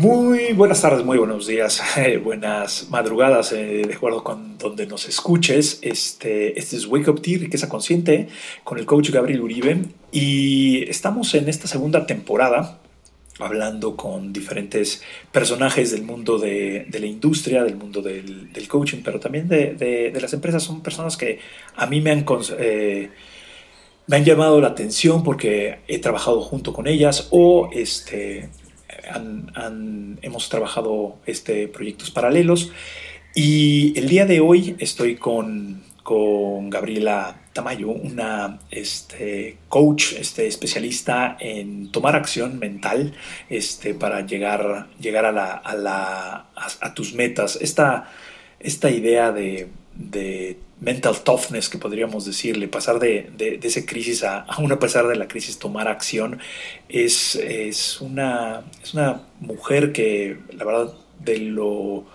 Muy buenas tardes, muy buenos días, eh, buenas madrugadas, eh, de acuerdo con donde nos escuches. Este, este es Wake Up Tea, Riqueza Consciente, con el coach Gabriel Uribe. Y estamos en esta segunda temporada hablando con diferentes personajes del mundo de, la industria, del mundo del, coaching, pero también de, las empresas. Son personas que a mí me han, eh, me han llamado la atención porque he trabajado junto con ellas o este, hemos trabajado este, proyectos paralelos. Y el día de hoy estoy con, con Gabriela Tamayo, una este, coach este, especialista en tomar acción mental este, para llegar, llegar a, la, a, tus metas. Esta, esta idea de, de, mental toughness que podríamos decirle, pasar de, de, de esa crisis a, aún a pesar de la crisis, tomar acción, es, es, una, es una mujer que la verdad de lo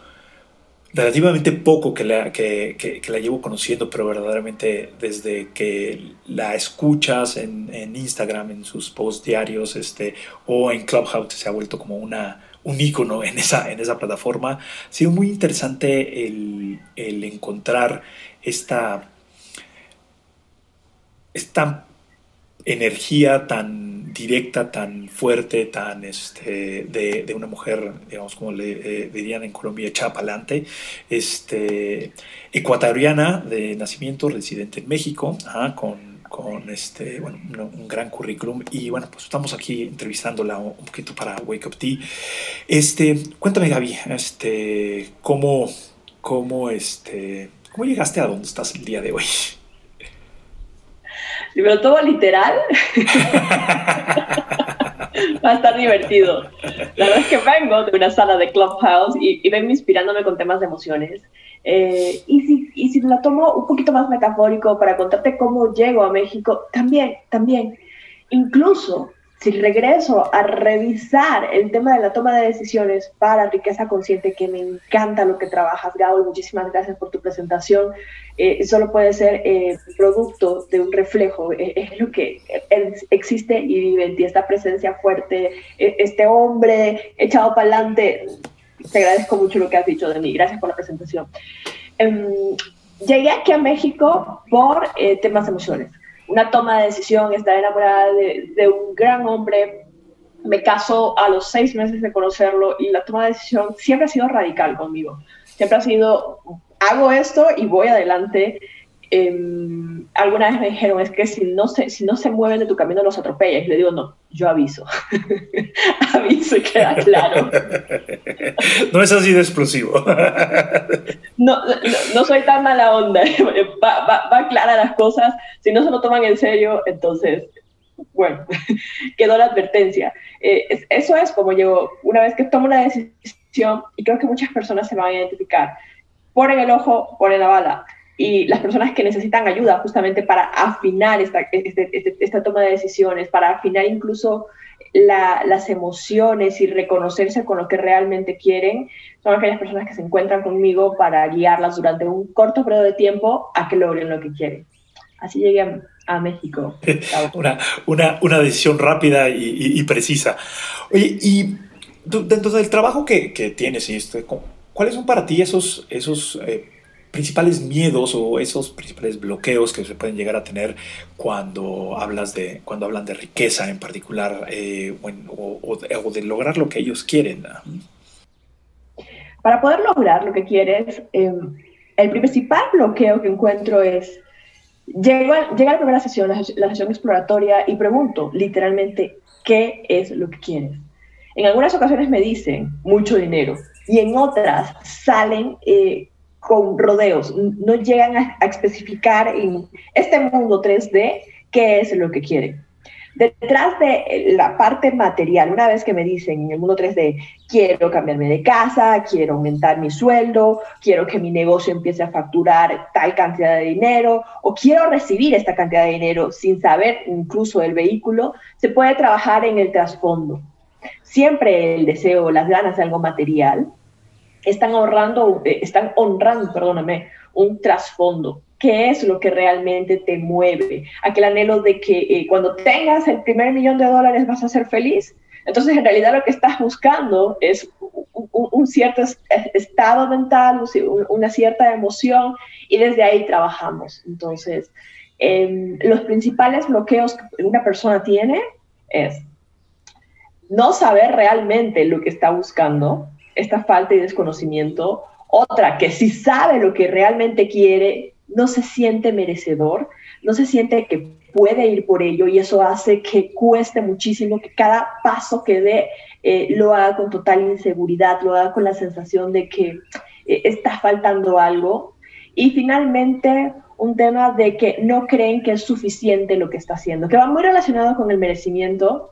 relativamente poco que la, que, que, la llevo conociendo, pero verdaderamente desde que la escuchas en, en, Instagram, en sus posts diarios este, o en Clubhouse, se ha vuelto como una, un icono en esa, en esa plataforma. Ha sido muy interesante el, el encontrar esta, esta energía tan directa, tan fuerte, tan este, de, una mujer, digamos, como le eh, dirían en Colombia, chapalante, este, ecuatoriana de nacimiento, residente en México, con, con este, bueno, un, gran currículum. Y bueno, pues estamos aquí entrevistándola un, poquito para Wake Up Tea. Este, cuéntame, Gaby, este, ¿cómo, cómo, este, ¿cómo llegaste a donde estás el día de hoy? Me lo tomo literal, va a estar divertido. La verdad es que vengo de una sala de Clubhouse y, y vengo inspirándome con temas de emociones. Eh, y, si, y si lo tomo un poquito más metafórico para contarte cómo llego a México, también, también. Incluso si regreso a revisar el tema de la toma de decisiones para riqueza consciente, que me encanta lo que trabajas, Gabo, muchísimas gracias por tu presentación, eh, solo puede ser eh, producto de un reflejo, eh, es lo que existe y vive en ti, esta presencia fuerte, este hombre echado para adelante. Te agradezco mucho lo que has dicho de mí, gracias por la presentación. Em, llegué aquí a México por temas emociones una toma de decisión, estar enamorada de, un gran hombre. Me caso a los seis meses de conocerlo y la toma de decisión siempre ha sido radical conmigo. Siempre ha sido, hago esto y voy adelante. Em, alguna vez me dijeron, es que si no, se, si no se mueven de tu camino los atropellas. Y le digo, no, yo aviso. aviso y queda claro. no es así de explosivo. no, no, soy tan mala onda. Va, va, va, clara las cosas. Si no se lo toman en serio, entonces, bueno, quedó la advertencia. Eh, eso es como llego, una vez que tomo una decisión, y creo que muchas personas se van a identificar, ponen el ojo, ponen la bala y las personas que necesitan ayuda justamente para afinar esta, este, este, esta toma de decisiones, para afinar incluso las emociones y reconocerse con lo que realmente quieren, son aquellas personas que se encuentran conmigo para guiarlas durante un corto periodo de tiempo a que logren lo que quieren. Así llegué a, México. una, una, una, decisión rápida y, precisa. Oye, y dentro del trabajo que, que tienes, este, ¿cuáles son para ti esos, esos eh, principales miedos o esos principales bloqueos que se pueden llegar a tener cuando hablas de cuando hablan de riqueza en particular eh, o, de, lograr lo que ellos quieren para poder lograr lo que quieres em, el principal bloqueo que encuentro es llega, llega a la primera sesión la, la sesión exploratoria y pregunto literalmente qué es lo que quieres en algunas ocasiones me dicen mucho dinero y en otras salen eh, con rodeos, no llegan a, especificar en este mundo 3D qué es lo que quieren. Detrás de la parte material, una vez que me dicen en el mundo 3D, quiero cambiarme de casa, quiero aumentar mi sueldo, quiero que mi negocio empiece a facturar tal cantidad de dinero o quiero recibir esta cantidad de dinero sin saber incluso el vehículo, se puede trabajar en el trasfondo. Siempre el deseo, las ganas de algo material, están ahorrando, eh, están honrando, perdóname, un trasfondo. ¿Qué es lo que realmente te mueve? Aquel anhelo de que eh, cuando tengas el primer millón de dólares vas a ser feliz. Entonces, en realidad lo que estás buscando es un, cierto estado mental, una cierta emoción, y desde ahí trabajamos. Entonces, em, los principales bloqueos que una persona tiene es no saber realmente lo que está buscando, esta falta de desconocimiento. Otra, que si sabe lo que realmente quiere, no se siente merecedor, no se siente que puede ir por ello y eso hace que cueste muchísimo, que cada paso que dé eh, lo haga con total inseguridad, lo haga con la sensación de que eh, está faltando algo. Y finalmente, un tema de que no creen que es suficiente lo que está haciendo, que va muy relacionado con el merecimiento,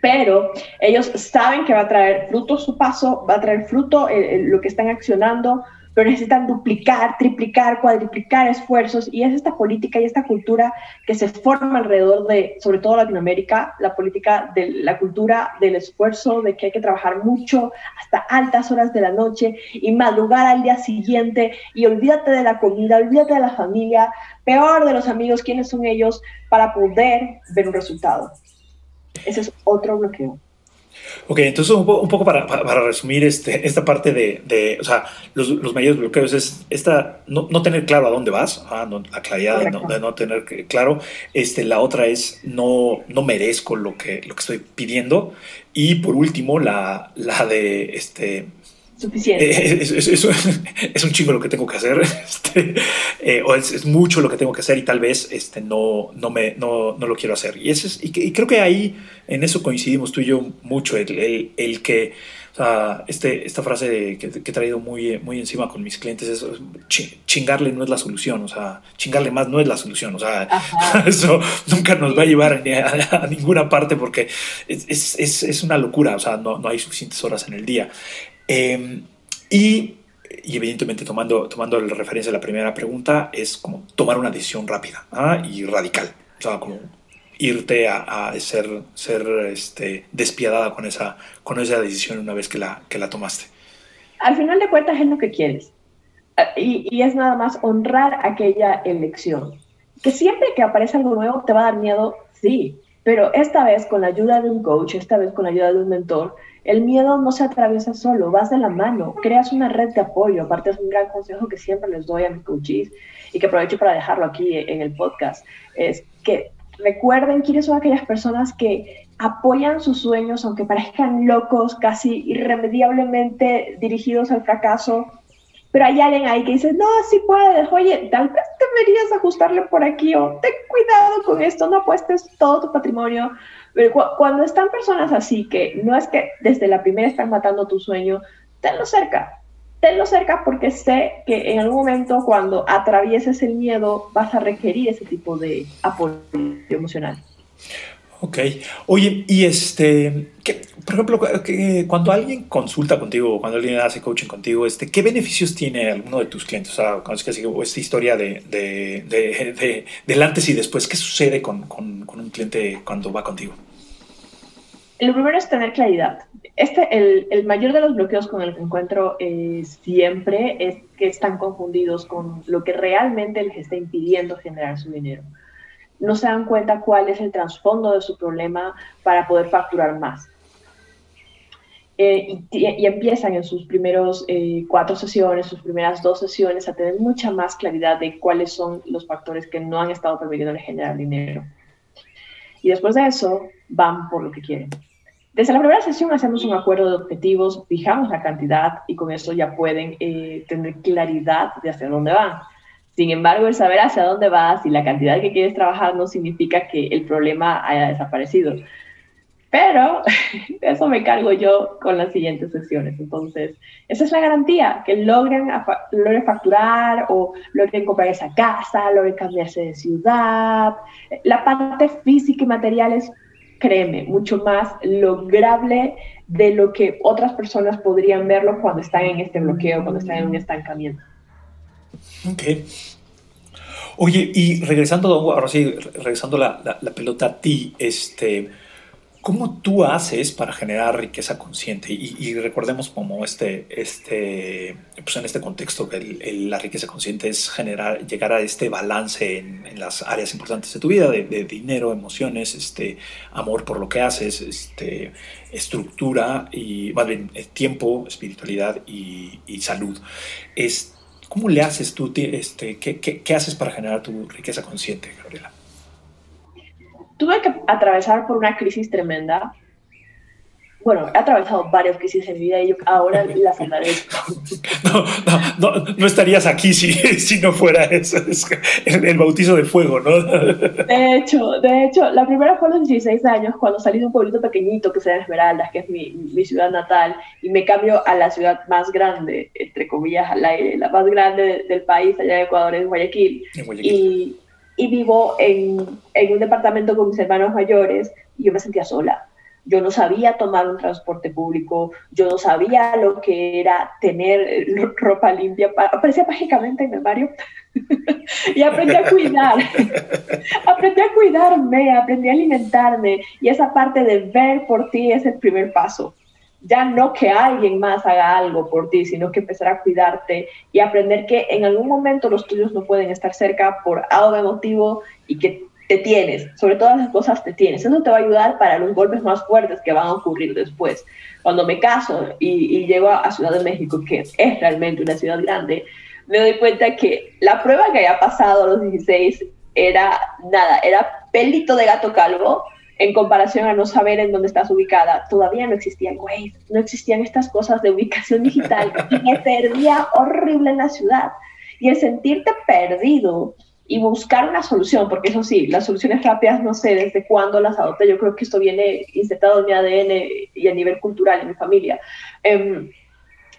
pero ellos saben que va a traer fruto su paso, va a traer fruto eh, lo que están accionando, pero necesitan duplicar, triplicar, cuadriplicar esfuerzos y es esta política y esta cultura que se forma alrededor de, sobre todo Latinoamérica, la política de la cultura del esfuerzo, de que hay que trabajar mucho hasta altas horas de la noche y madrugar al día siguiente y olvídate de la comida, olvídate de la familia, peor de los amigos, quiénes son ellos, para poder ver un resultado. Ese es otro bloqueo. Ok, entonces un, poco para, para, resumir este, esta parte de, de o sea, los, los, mayores bloqueos es esta, no, no, tener claro a dónde vas, ah, la claridad de no, de no, tener claro. Este, la otra es no, no merezco lo que, lo que estoy pidiendo. Y por último, la, la de este, suficiente. Eh, es, un chingo lo que tengo que hacer, este, eh, o es, mucho lo que tengo que hacer y tal vez este, no, no, me, no, no lo quiero hacer. Y, ese es, y, creo que ahí en eso coincidimos tú y yo mucho, el, el, que, o sea, este, esta frase que, he traído muy, muy encima con mis clientes es chingarle no es la solución, o sea, chingarle más no es la solución, o sea, eso nunca nos va a llevar a, ninguna parte porque es, es, es, una locura, o sea, no, no hay suficientes horas en el día. Em, y, evidentemente tomando, tomando la referencia a la primera pregunta, es como tomar una decisión rápida ¿ah? y radical. O sea, como irte a, ser, ser este, despiadada con esa, con esa decisión una vez que la, que la tomaste. Al final de cuentas es lo que quieres. Ah, y, y es nada más honrar aquella elección. Que siempre que aparece algo nuevo te va a dar miedo, sí, pero esta vez con la ayuda de un coach, esta vez con la ayuda de un mentor, el miedo no se atraviesa solo, vas de la mano, creas una red de apoyo. Aparte es un gran consejo que siempre les doy a mis coaches y que aprovecho para dejarlo aquí en el podcast. Es que recuerden quiénes son aquellas personas que apoyan sus sueños, aunque parezcan locos, casi irremediablemente dirigidos al fracaso, pero hay alguien ahí que dice, no, sí puedes, oye, tal vez deberías ajustarle por aquí o ten cuidado con esto, no apuestes todo tu patrimonio. Pero cuando están personas así, que no es que desde la primera están matando tu sueño, tenlo cerca, tenlo cerca porque sé que en algún momento cuando atravieses el miedo vas a requerir ese tipo de apoyo emocional. Ok. Oye, y este, por ejemplo, que, cuando alguien consulta contigo, cuando alguien hace coaching contigo, este, ¿qué beneficios tiene alguno de tus clientes? O sea, que esta historia de, de, de, del antes y después, ¿qué sucede con, con, con, un cliente cuando va contigo? Lo primero es tener claridad. Este, el, el mayor de los bloqueos con el que encuentro eh, siempre es que están confundidos con lo que realmente les está impidiendo generar su dinero no se dan cuenta cuál es el trasfondo de su problema para poder facturar más. Eh, y, empiezan en sus primeros eh, cuatro sesiones, sus primeras dos sesiones, a tener mucha más claridad de cuáles son los factores que no han estado permitiendo generar dinero. Y después de eso, van por lo que quieren. Desde la primera sesión hacemos un acuerdo de objetivos, fijamos la cantidad y con eso ya pueden eh, tener claridad de hacia dónde van. Sin embargo, el saber hacia dónde vas y la cantidad que quieres trabajar no significa que el problema haya desaparecido. Pero eso me cargo yo con las siguientes sesiones. Entonces, esa es la garantía, que logren facturar o logren comprar esa casa, logren cambiarse de ciudad. La parte física y material es, créeme, mucho más lograble de lo que otras personas podrían verlo cuando están en este bloqueo, cuando están en un estancamiento. Ok. Oye, y regresando, ahora sí, regresando la, la, pelota a ti, este, ¿Cómo tú haces para generar riqueza consciente? Y, recordemos como este, este, pues en este contexto que la riqueza consciente es generar, llegar a este balance en, las áreas importantes de tu vida, de, dinero, emociones, este, amor por lo que haces, este, estructura y más bien eh, tiempo, espiritualidad y, salud. Es, ¿Cómo le haces tú? Este, ¿qué, qué, haces para generar tu riqueza consciente, Gabriela? tuve que atravesar por una crisis tremenda. Bueno, he atravesado varias crisis en mi vida y ahora las agradezco. No, no, no, estarías aquí si, si no fuera eso, el, bautizo de fuego, ¿no? De hecho, de hecho, la primera fue a los 16 años, cuando salí de un pueblito pequeñito que se llama Esmeraldas, que es mi, mi ciudad natal, y me cambio a la ciudad más grande, entre comillas, al aire, la más grande del país, allá de Ecuador, en Guayaquil. En Guayaquil. Y y vivo en, en, un departamento con mis hermanos mayores y yo me sentía sola. Yo no sabía tomar un transporte público, yo no sabía lo que era tener ropa limpia, aparecía mágicamente en el barrio y aprendí a cuidar, aprendí a cuidarme, aprendí a alimentarme y esa parte de ver por ti es el primer paso. Ya no que alguien más haga algo por ti, sino que empezar a cuidarte y aprender que en algún momento los tuyos no pueden estar cerca por algo emotivo y que te tienes, sobre todas las cosas te tienes. Eso te va a ayudar para los golpes más fuertes que van a ocurrir después. Cuando me caso y, llego a Ciudad de México, que es realmente una ciudad grande, me doy cuenta que la prueba que había pasado a los 16 era nada, era pelito de gato calvo, en comparación a no saber en dónde estás ubicada, todavía no existían Waze, no existían estas cosas de ubicación digital y me perdía horrible en la ciudad. Y el sentirte perdido y buscar una solución, porque eso sí, las soluciones rápidas no sé desde cuándo las adopté, yo creo que esto viene insertado en mi ADN y a nivel cultural en mi familia. Em,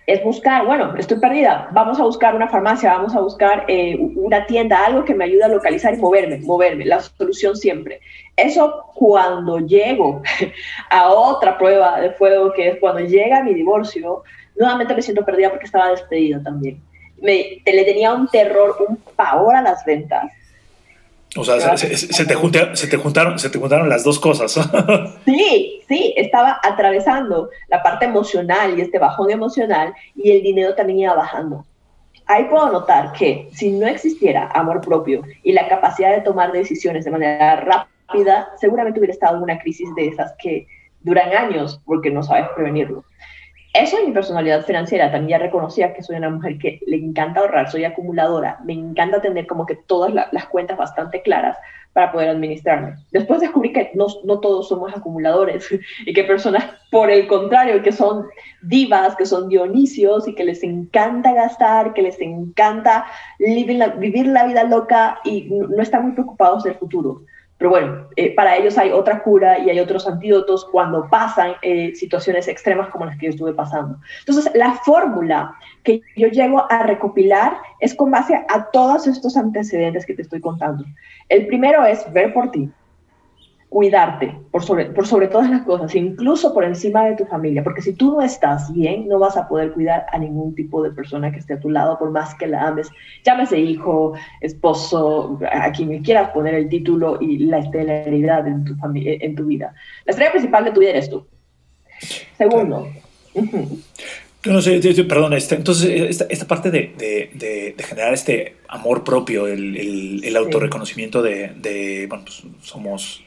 es buscar, bueno, estoy perdida, vamos a buscar una farmacia, vamos a buscar eh, una tienda, algo que me ayude a localizar y moverme, moverme, la solución siempre. Eso cuando llego a otra prueba de fuego, que es cuando llega mi divorcio, nuevamente me siento perdida porque estaba despedida también. Me, le tenía un terror, un pavor a las ventas o sea, se, te juntaron, se, te juntaron, se te juntaron las dos cosas. Sí, sí, estaba atravesando la parte emocional y este bajón emocional y el dinero también iba bajando. Ahí puedo notar que si no existiera amor propio y la capacidad de tomar decisiones de manera rápida, seguramente hubiera estado en una crisis de esas que duran años porque no sabes prevenirlo. Eso en mi personalidad financiera, también ya reconocía que soy una mujer que le encanta ahorrar, soy acumuladora, me encanta tener como que todas las cuentas bastante claras para poder administrarme. Después descubrí que no, todos somos acumuladores y que personas, por el contrario, que son divas, que son dionisios y que les encanta gastar, que les encanta vivir la vida loca y no están muy preocupados del futuro. Pero bueno, eh, para ellos hay otra cura y hay otros antídotos cuando pasan eh, situaciones extremas como las que yo estuve pasando. Entonces, la fórmula que yo llego a recopilar es con base a todos estos antecedentes que te estoy contando. El primero es ver por ti, cuidarte por sobre, por sobre todas las cosas, incluso por encima de tu familia, porque si tú no estás bien, no vas a poder cuidar a ningún tipo de persona que esté a tu lado, por más que la ames, llámese hijo, esposo, a quien quieras poner el título y la estelaridad en tu, en tu vida. La estrella principal de tu vida eres tú. Segundo. No sé, perdón, este, entonces esta, parte de, de, de, generar este amor propio, el, el, el autorreconocimiento de, de, bueno, pues somos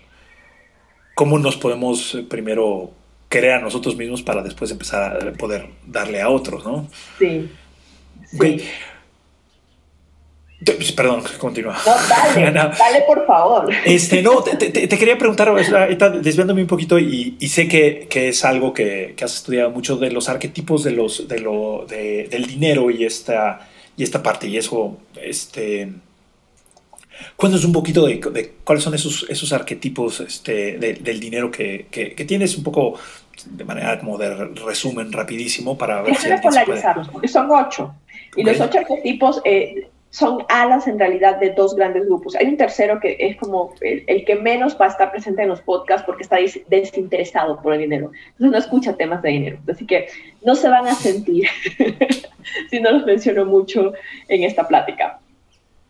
cómo nos podemos eh, primero querer a nosotros mismos para después empezar a poder darle a otros, ¿no? Sí. Pues, perdón, continúa. No, dale, dale por favor. Este, no, te, quería preguntar, desviándome un poquito, y, sé que, es algo que, has estudiado mucho de los arquetipos de los, de lo, del dinero y esta, y esta parte, y eso, este, Cuéntanos un poquito de, cuáles son esos, esos arquetipos este, del dinero que, que, tienes, un poco de manera como de resumen rapidísimo para ver Déjame si polarizarlos, porque son ocho. Y los ocho arquetipos eh, son alas en realidad de dos grandes grupos. Hay un tercero que es como el, el, que menos va a estar presente en los podcasts porque está desinteresado por el dinero. Entonces no escucha temas de dinero. Así que no se van a sentir si no los menciono mucho en esta plática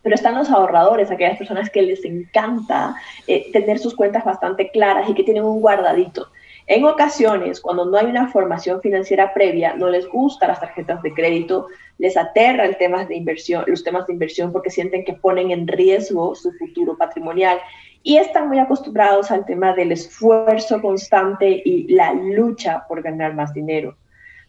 pero están los ahorradores, aquellas personas que les encanta eh, tener sus cuentas bastante claras y que tienen un guardadito. En ocasiones, cuando no hay una formación financiera previa, no les gustan las tarjetas de crédito, les aterra el tema de inversión, los temas de inversión porque sienten que ponen en riesgo su futuro patrimonial y están muy acostumbrados al tema del esfuerzo constante y la lucha por ganar más dinero.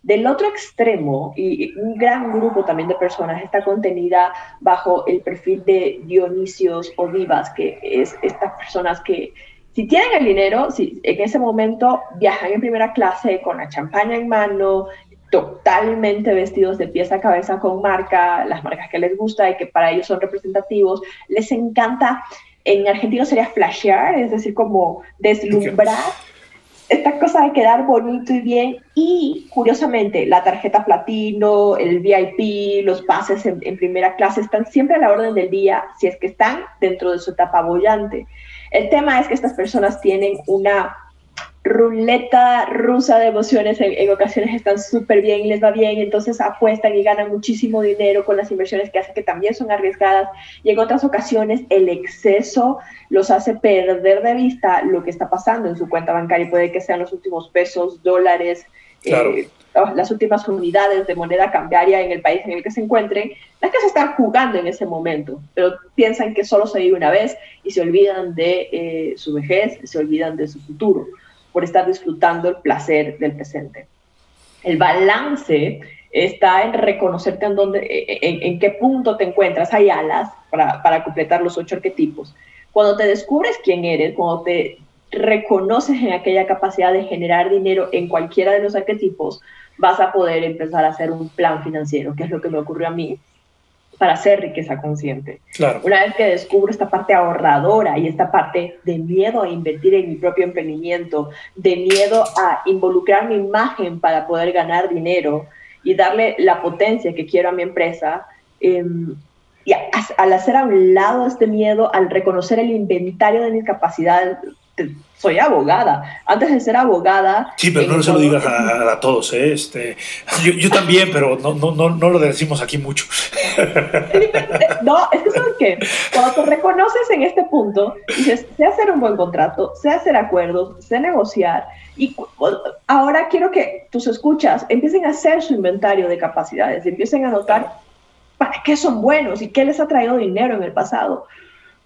Del otro extremo, y un gran grupo también de personas está contenida bajo el perfil de Dionisios o Divas, que es estas personas que si tienen el dinero, si en ese momento viajan en primera clase con la champaña en mano, totalmente vestidos de pies a cabeza con marca, las marcas que les gusta y que para ellos son representativos, les encanta, en argentino sería flashear, es decir, como deslumbrar esta cosa de quedar bonito y bien y curiosamente la tarjeta platino, el VIP, los pases en, en, primera clase están siempre a la orden del día si es que están dentro de su etapa bollante. El tema es que estas personas tienen una ruleta rusa de emociones, en, ocasiones están súper bien y les va bien, entonces apuestan y ganan muchísimo dinero con las inversiones que hacen, que también son arriesgadas, y en otras ocasiones el exceso los hace perder de vista lo que está pasando en su cuenta bancaria, puede que sean los últimos pesos, dólares, eh, las últimas unidades de moneda cambiaria en el país en el que se encuentren, las que se están jugando en ese momento, pero piensan que solo se vive una vez y se olvidan de eh, su vejez, se olvidan de su futuro por estar disfrutando el placer del presente. El balance está en reconocerte en, dónde, en, qué punto te encuentras. Hay alas para, para completar los ocho arquetipos. Cuando te descubres quién eres, cuando te reconoces en aquella capacidad de generar dinero en cualquiera de los arquetipos, vas a poder empezar a hacer un plan financiero, que es lo que me ocurrió a mí para hacer riqueza consciente. Claro. Una vez que descubro esta parte ahorradora y esta parte de miedo a invertir en mi propio emprendimiento, de miedo a involucrar mi imagen para poder ganar dinero y darle la potencia que quiero a mi empresa, em, y al hacer a un lado este miedo, al reconocer el inventario de mis capacidades, soy abogada. Antes de ser abogada... Sí, pero no se lo digas a, todos, ¿eh? Este, yo, yo, también, pero no, no, no, no lo decimos aquí mucho. No, es que sabes cuando te reconoces en este punto, dices, sé hacer un buen contrato, sé hacer acuerdos, sé negociar, y ahora quiero que tus escuchas empiecen a hacer su inventario de capacidades, empiecen a notar para qué son buenos y qué les ha traído dinero en el pasado.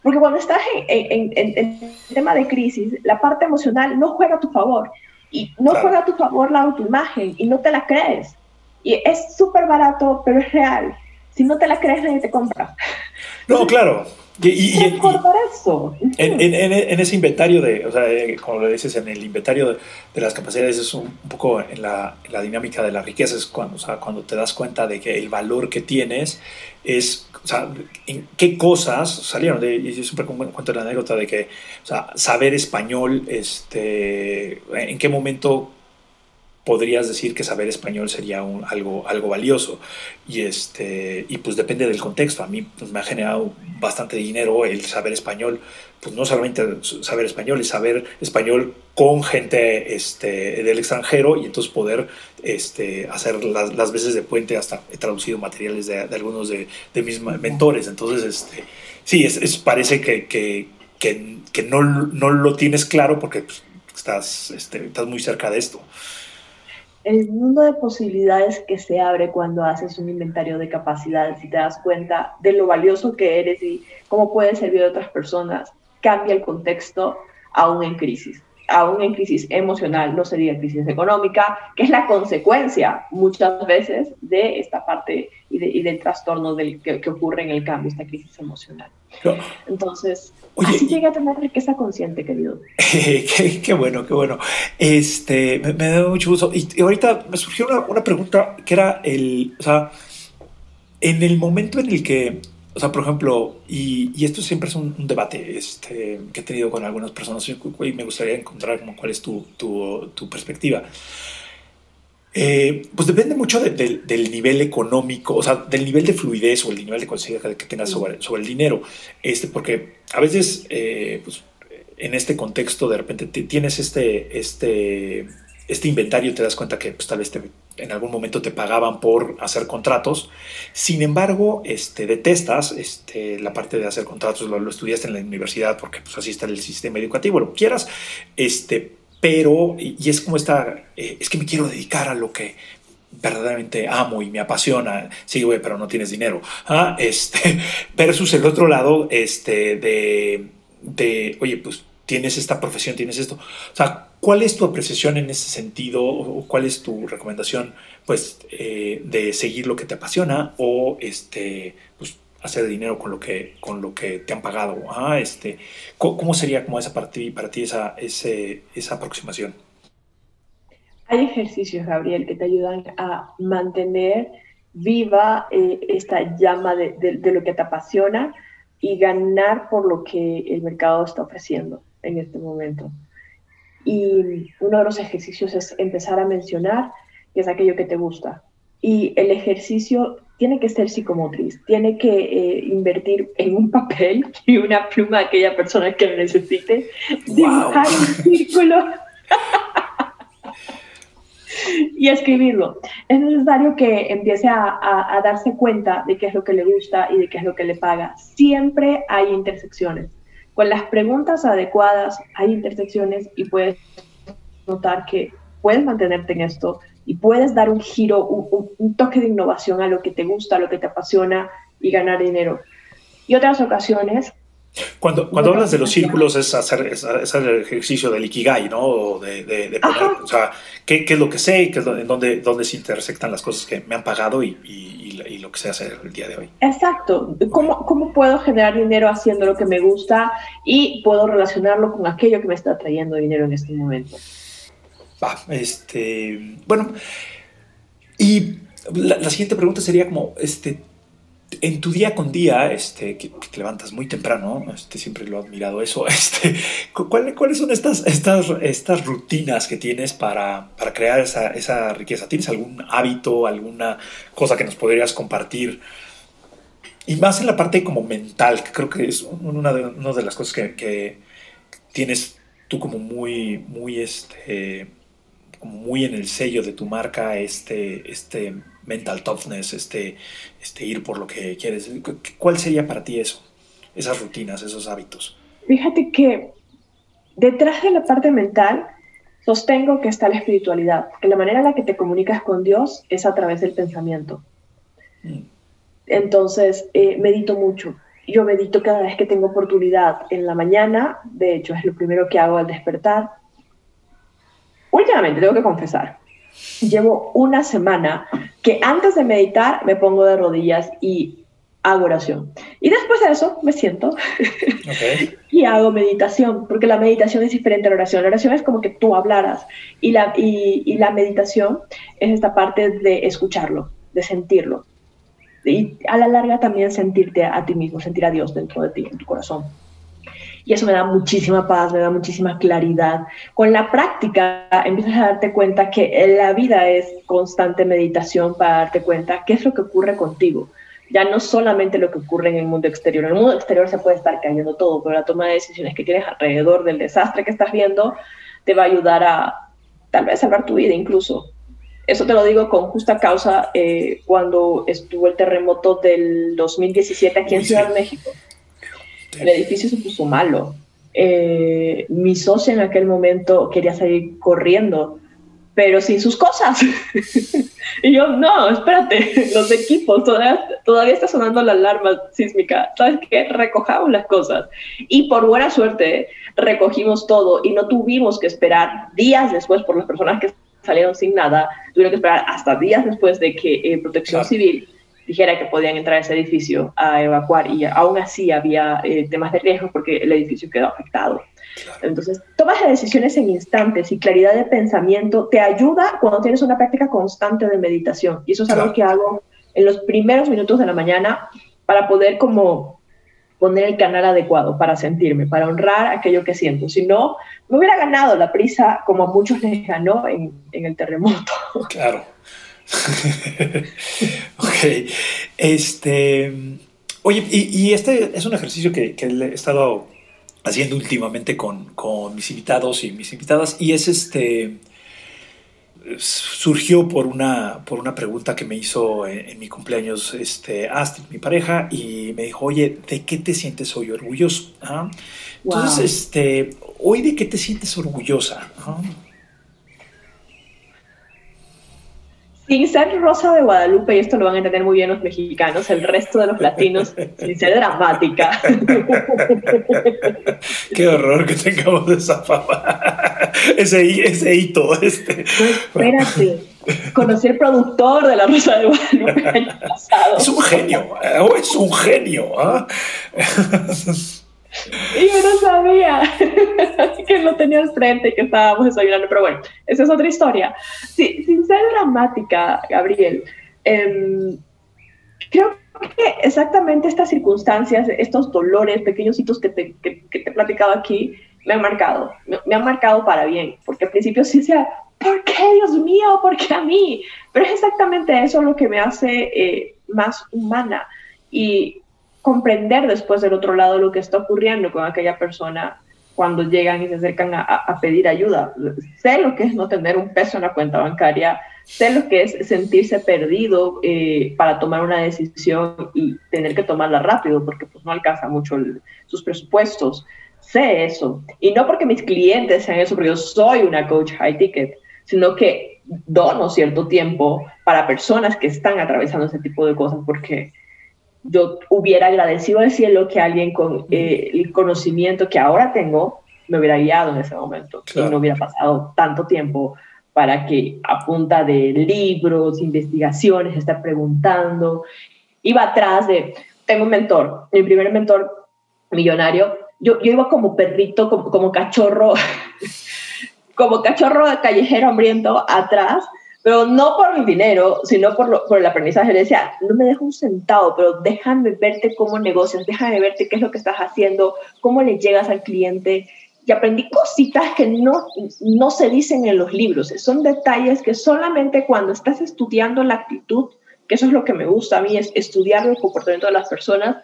Porque cuando estás en, en, tema de crisis, la parte emocional no juega a tu favor. Y no juega a tu favor la autoimagen y no te la crees. Y es súper barato, pero es real. Si no te la crees, nadie te compra. No, claro. Y, y, eso. En, en, ese inventario de, o sea, eh, como lo dices, en el inventario de, las capacidades es un, poco en la, la, dinámica de la riqueza, es cuando, o sea, cuando te das cuenta de que el valor que tienes es, o sea, en qué cosas salieron. De, y yo siempre cuento la anécdota de que, o sea, saber español, este, en qué momento podrías decir que saber español sería un, algo, algo valioso. Y, este, y pues depende del contexto. A mí pues, me ha generado bastante dinero el saber español. Pues no solamente saber español, es saber español con gente este, del extranjero y entonces poder este, hacer las, las veces de puente. Hasta he traducido materiales de, algunos de, de, mis mentores. Entonces, este, sí, es, parece que, que, que, que, no, no lo tienes claro porque pues, estás, este, estás muy cerca de esto el mundo de posibilidades que se abre cuando haces un inventario de capacidades y te das cuenta de lo valioso que eres y cómo puedes servir a otras personas, cambia el contexto aún en crisis aún en crisis emocional, no sería crisis económica, que es la consecuencia muchas veces de esta parte y, del trastorno que, ocurre en el cambio, esta crisis emocional. Entonces, así llega a tener riqueza consciente, querido. qué, bueno, qué bueno. Este, me, da mucho gusto. Y, ahorita me surgió una, una pregunta que era el, o sea, en el momento en el que o sea, por ejemplo, y, esto siempre es un, debate este, que he tenido con algunas personas y me gustaría encontrar como cuál es tu, tu, perspectiva. Eh, pues depende mucho del nivel económico, o sea, del nivel de fluidez o el nivel de conciencia que tengas sobre, sobre el dinero. Este, porque a veces, eh, pues, en este contexto, de repente tienes este, este este inventario te das cuenta que pues, tal vez en algún momento te pagaban por hacer contratos. Sin embargo, este, detestas este, la parte de hacer contratos, lo, estudiaste en la universidad porque pues, así está el sistema educativo, lo quieras, este, pero, y es como esta, eh, es que me quiero dedicar a lo que verdaderamente amo y me apasiona. Sí, güey, pero no tienes dinero. ¿ah? Este, versus el otro lado, este, de, de, oye, pues tienes esta profesión, tienes esto. O sea, ¿cuál es tu apreciación en ese sentido? ¿O cuál es tu recomendación, pues, eh, de seguir lo que te apasiona o, este, pues, hacer dinero con lo que, con lo que te han pagado? Ah, este, ¿cómo, sería como esa para ti, para ti esa, ese, esa aproximación? Hay ejercicios, Gabriel, que te ayudan a mantener viva eh, esta llama de, de, lo que te apasiona y ganar por lo que el mercado está ofreciendo en este momento. Y uno de los ejercicios es empezar a mencionar que es aquello que te gusta. Y el ejercicio tiene que ser psicomotriz, tiene que eh, invertir en un papel y una pluma a aquella persona que lo necesite, dibujar un círculo y escribirlo. Es necesario que empiece a, darse cuenta de qué es lo que le gusta y de qué es lo que le paga. Siempre hay intersecciones. Con las preguntas adecuadas hay intersecciones y puedes notar que puedes mantenerte en esto y puedes dar un giro, un, toque de innovación a lo que te gusta, a lo que te apasiona y ganar dinero. Y otras ocasiones cuando, cuando hablas de los círculos es hacer, es, el ejercicio del ikigai, ¿no? De, de, poner, o sea, ¿qué, ¿qué, es lo que sé? ¿Qué es en dónde, dónde se intersectan las cosas que me han pagado y, y, y, lo que sé hacer el día de hoy? Exacto. ¿Cómo, ¿Cómo puedo generar dinero haciendo lo que me gusta y puedo relacionarlo con aquello que me está trayendo dinero en este momento? Este, bueno, y la, siguiente pregunta sería como, este, en tu día con día, este, que, te levantas muy temprano, este, siempre lo he admirado eso, este, ¿cuáles son estas, estas, estas rutinas que tienes para, para crear esa, esa, riqueza? ¿Tienes algún hábito, alguna cosa que nos podrías compartir? Y más en la parte como mental, que creo que es una de, una de las cosas que, que, tienes tú como muy, muy, este, como muy en el sello de tu marca este, este mental toughness, este, este ir por lo que quieres. ¿Cuál sería para ti eso? Esas rutinas, esos hábitos. Fíjate que detrás de la parte mental sostengo que está la espiritualidad, que la manera en la que te comunicas con Dios es a través del pensamiento. Mm. Entonces, eh, medito mucho. Yo medito cada vez que tengo oportunidad en la mañana, de hecho es lo primero que hago al despertar, últimamente tengo que confesar, llevo una semana que antes de meditar me pongo de rodillas y hago oración. Y después de eso me siento y hago meditación, porque la meditación es diferente a la oración. La oración es como que tú hablaras y la, y, la meditación es esta parte de escucharlo, de sentirlo. Y a la larga también sentirte a ti mismo, sentir a Dios dentro de ti, en tu corazón y eso me da muchísima paz, me da muchísima claridad. Con la práctica empiezas a darte cuenta que la vida es constante meditación para darte cuenta qué es lo que ocurre contigo. Ya no solamente lo que ocurre en el mundo exterior. En el mundo exterior se puede estar cayendo todo, pero la toma de decisiones que tienes alrededor del desastre que estás viendo te va a ayudar a tal vez salvar tu vida incluso. Eso te lo digo con justa causa eh, cuando estuvo el terremoto del 2017 aquí en Ciudad de México el edificio se puso malo. Eh, mi socio en aquel momento quería salir corriendo, pero sin sus cosas. y yo, no, espérate, los equipos, todavía, todavía está sonando la alarma sísmica. ¿Sabes qué? Recojamos las cosas. Y por buena suerte, recogimos todo y no tuvimos que esperar días después por las personas que salieron sin nada, tuvieron que esperar hasta días después de que eh, Protección Civil dijera que podían entrar a ese edificio a evacuar y aún así había eh, temas de riesgo porque el edificio quedó afectado. Entonces, tomas decisiones en instantes y claridad de pensamiento te ayuda cuando tienes una práctica constante de meditación. Y eso es algo que hago en los primeros minutos de la mañana para poder como poner el canal adecuado para sentirme, para honrar aquello que siento. Si no, me hubiera ganado la prisa como a muchos les ganó en, en el terremoto. Claro. ok. Este. Oye, y, este es un ejercicio que, he estado haciendo últimamente con, mis invitados y mis invitadas, y es este. Surgió por una, por una pregunta que me hizo en, mi cumpleaños este, Astrid, mi pareja, y me dijo, oye, ¿de qué te sientes hoy orgulloso? ¿Ah? Entonces, este, ¿Hoy de qué te sientes orgullosa? Sin ser Rosa de Guadalupe, y esto lo van a entender muy bien los mexicanos, el resto de los latinos, sin ser dramática. Qué horror que tengamos esa fama. Ese, ese hito. Este. espérate. Conocí al productor de La Rosa de Guadalupe el año pasado. Es un genio. ¿eh? Es un genio. ¿ah? Y yo no sabía que lo tenía al frente y que estábamos desayunando, pero bueno, esa es otra historia. Sí, sin ser dramática, Gabriel, em, creo que exactamente estas circunstancias, estos dolores, pequeños hitos que te, que, te he platicado aquí, me han marcado, me, han marcado para bien, porque al principio sí decía, ¿por qué, Dios mío? ¿Por qué a mí? Pero es exactamente eso lo que me hace eh, más humana. Y comprender después del otro lado lo que está ocurriendo con aquella persona cuando llegan y se acercan a, pedir ayuda. Sé lo que es no tener un peso en la cuenta bancaria, sé lo que es sentirse perdido eh, para tomar una decisión y tener que tomarla rápido porque pues no alcanza mucho sus presupuestos. Sé eso. Y no porque mis clientes sean eso, porque yo soy una coach high ticket, sino que dono cierto tiempo para personas que están atravesando ese tipo de cosas porque yo hubiera agradecido al cielo que alguien con eh, el conocimiento que ahora tengo me hubiera guiado en ese momento y no hubiera pasado tanto tiempo para que a punta de libros, investigaciones, estar preguntando, iba atrás de, tengo un mentor, mi primer mentor millonario, yo, yo iba como perrito, como, como cachorro, como cachorro callejero hambriento atrás pero no por el dinero, sino por, por el aprendizaje. Le decía, no me dejo un centavo, pero déjame verte cómo negocias, déjame verte qué es lo que estás haciendo, cómo le llegas al cliente. Y aprendí cositas que no, no se dicen en los libros. Son detalles que solamente cuando estás estudiando la actitud, que eso es lo que me gusta a mí, es estudiar el comportamiento de las personas,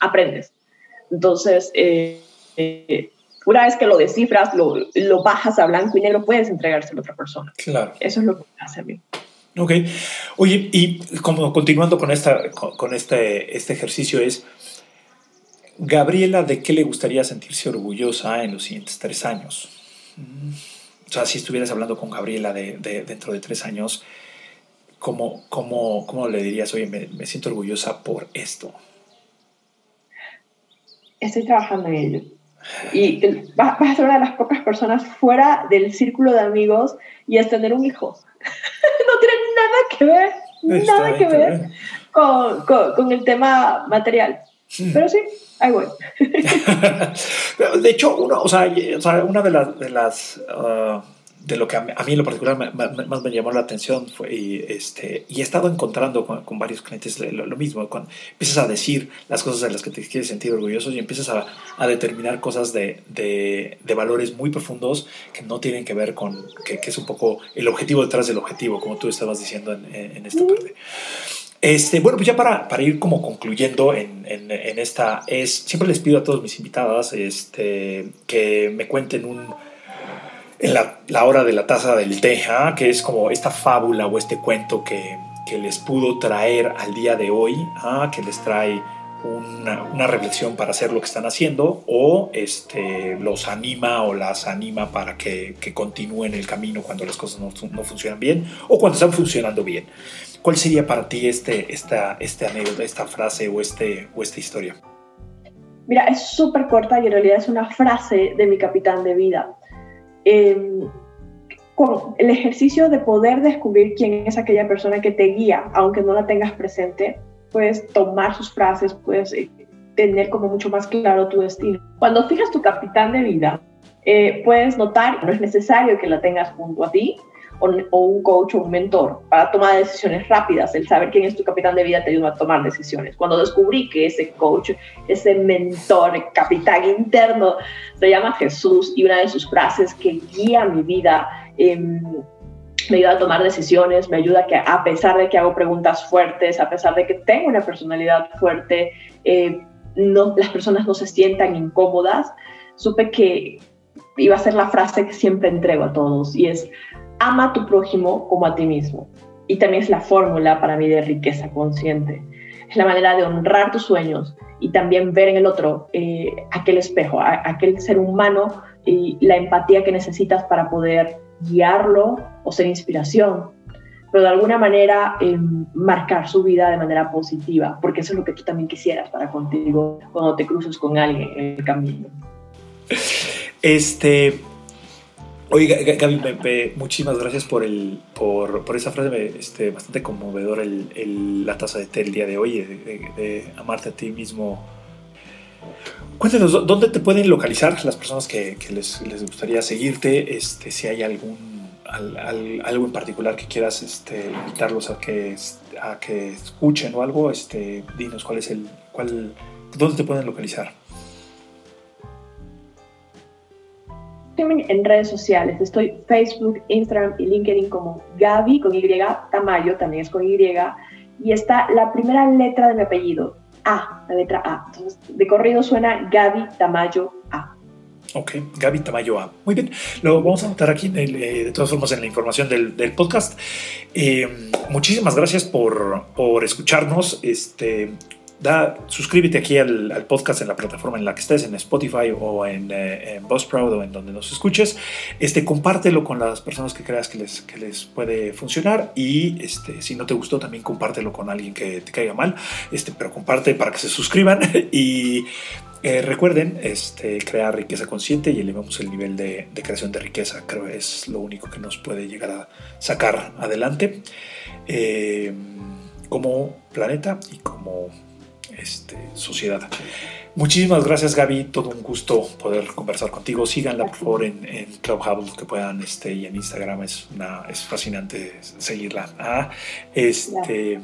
aprendes. Entonces, eh, eh, una vez que lo descifras, lo, lo, bajas a blanco y negro, puedes entregárselo a otra persona. Claro. Eso es lo que hace a mí. Ok. Oye, y como continuando con, esta, con, este, este ejercicio es, Gabriela, ¿de qué le gustaría sentirse orgullosa en los siguientes tres años? Mm, o sea, si estuvieras hablando con Gabriela de, de dentro de tres años, ¿cómo, cómo, cómo le dirías, oye, me, me siento orgullosa por esto? Estoy trabajando en ello y vas, a ser una de las pocas personas fuera del círculo de amigos y es tener un hijo. no tiene nada que ver, nada que ver con, con, el tema material. Pero sí, ahí voy. de hecho, uno, o sea, una de las, de las uh, de lo que a mí, en lo particular más me llamó la atención fue, y, este, y he estado encontrando con, varios clientes lo, mismo, cuando empiezas a decir las cosas de las que te quieres sentir orgulloso y empiezas a, a determinar cosas de, de, de, valores muy profundos que no tienen que ver con, que, que, es un poco el objetivo detrás del objetivo, como tú estabas diciendo en, en esta parte. Este, bueno, pues ya para, para ir como concluyendo en, en, en, esta, es, siempre les pido a todos mis invitadas este, que me cuenten un en la, hora de la taza del té, ¿ah? que es como esta fábula o este cuento que, que les pudo traer al día de hoy, ¿ah? que les trae una, una, reflexión para hacer lo que están haciendo o este, los anima o las anima para que, que continúen el camino cuando las cosas no, no, funcionan bien o cuando están funcionando bien. ¿Cuál sería para ti este, esta, este anécdota, esta frase o, este, o esta historia? Mira, es súper corta y en realidad es una frase de mi capitán de vida. Em, con el ejercicio de poder descubrir quién es aquella persona que te guía, aunque no la tengas presente, puedes tomar sus frases, puedes eh, tener como mucho más claro tu destino. Cuando fijas tu capitán de vida, eh, puedes notar, no es necesario que la tengas junto a ti, o, un coach o un mentor para tomar decisiones rápidas. El saber quién es tu capitán de vida te ayuda a tomar decisiones. Cuando descubrí que ese coach, ese mentor, capitán interno, se llama Jesús y una de sus frases que guía mi vida, em, me ayuda a tomar decisiones, me ayuda a que a pesar de que hago preguntas fuertes, a pesar de que tengo una personalidad fuerte, eh, no, las personas no se sientan incómodas, supe que iba a ser la frase que siempre entrego a todos y es ama a tu prójimo como a ti mismo. Y también es la fórmula para mí de riqueza consciente. Es la manera de honrar tus sueños y también ver en el otro eh, aquel espejo, aquel ser humano y la empatía que necesitas para poder guiarlo o ser inspiración, pero de alguna manera eh, marcar su vida de manera positiva, porque eso es lo que tú también quisieras para contigo cuando te cruces con alguien en el camino. Este, Oye, Gaby, muchísimas gracias por, el, por, por esa frase, este, bastante conmovedor el, la taza de té el día de hoy, de, amarte a ti mismo. Cuéntanos, ¿dónde te pueden localizar las personas que, les, les, gustaría seguirte? Este, si hay algún algo en particular que quieras este, invitarlos a que, a que escuchen o algo, dinos cuál es el, cuál, dónde te pueden localizar. En redes sociales. Estoy Facebook, Instagram y LinkedIn como Gaby con Y, Tamayo también es con Y. Y está la primera letra de mi apellido, A, la letra A. Entonces, de corrido suena Gaby Tamayo A. Ok, Gaby Tamayo A. Muy bien, lo vamos a anotar aquí de todas formas en la información del, podcast. Eh, muchísimas gracias por, por escucharnos. Este, da, suscríbete aquí al, podcast en la plataforma en la que estés, en Spotify o en, eh, Buzzsprout o en donde nos escuches. Este, compártelo con las personas que creas que les, que les puede funcionar y este, si no te gustó también compártelo con alguien que te caiga mal, este, pero comparte para que se suscriban y eh, recuerden este, crear riqueza consciente y elevamos el nivel de, creación de riqueza. Creo que es lo único que nos puede llegar a sacar adelante eh, como planeta y como este, sociedad. Muchísimas gracias Gaby, todo un gusto poder conversar contigo. Síganla por favor en, en Clubhouse que puedan este, y en Instagram es, una, es fascinante seguirla. Ah, este,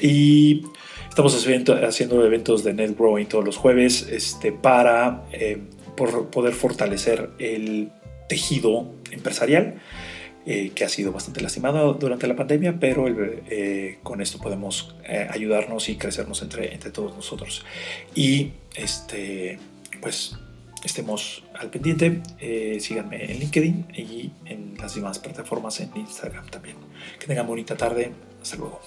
y estamos haciendo, eventos de net growing todos los jueves este, para eh, por poder fortalecer el tejido empresarial. Eh, que ha sido bastante lastimado durante la pandemia, pero eh, con esto podemos eh, ayudarnos y crecernos entre, entre todos nosotros. Y este, pues estemos al pendiente, síganme en LinkedIn y en las demás plataformas en Instagram también. Que tengan bonita tarde, hasta luego.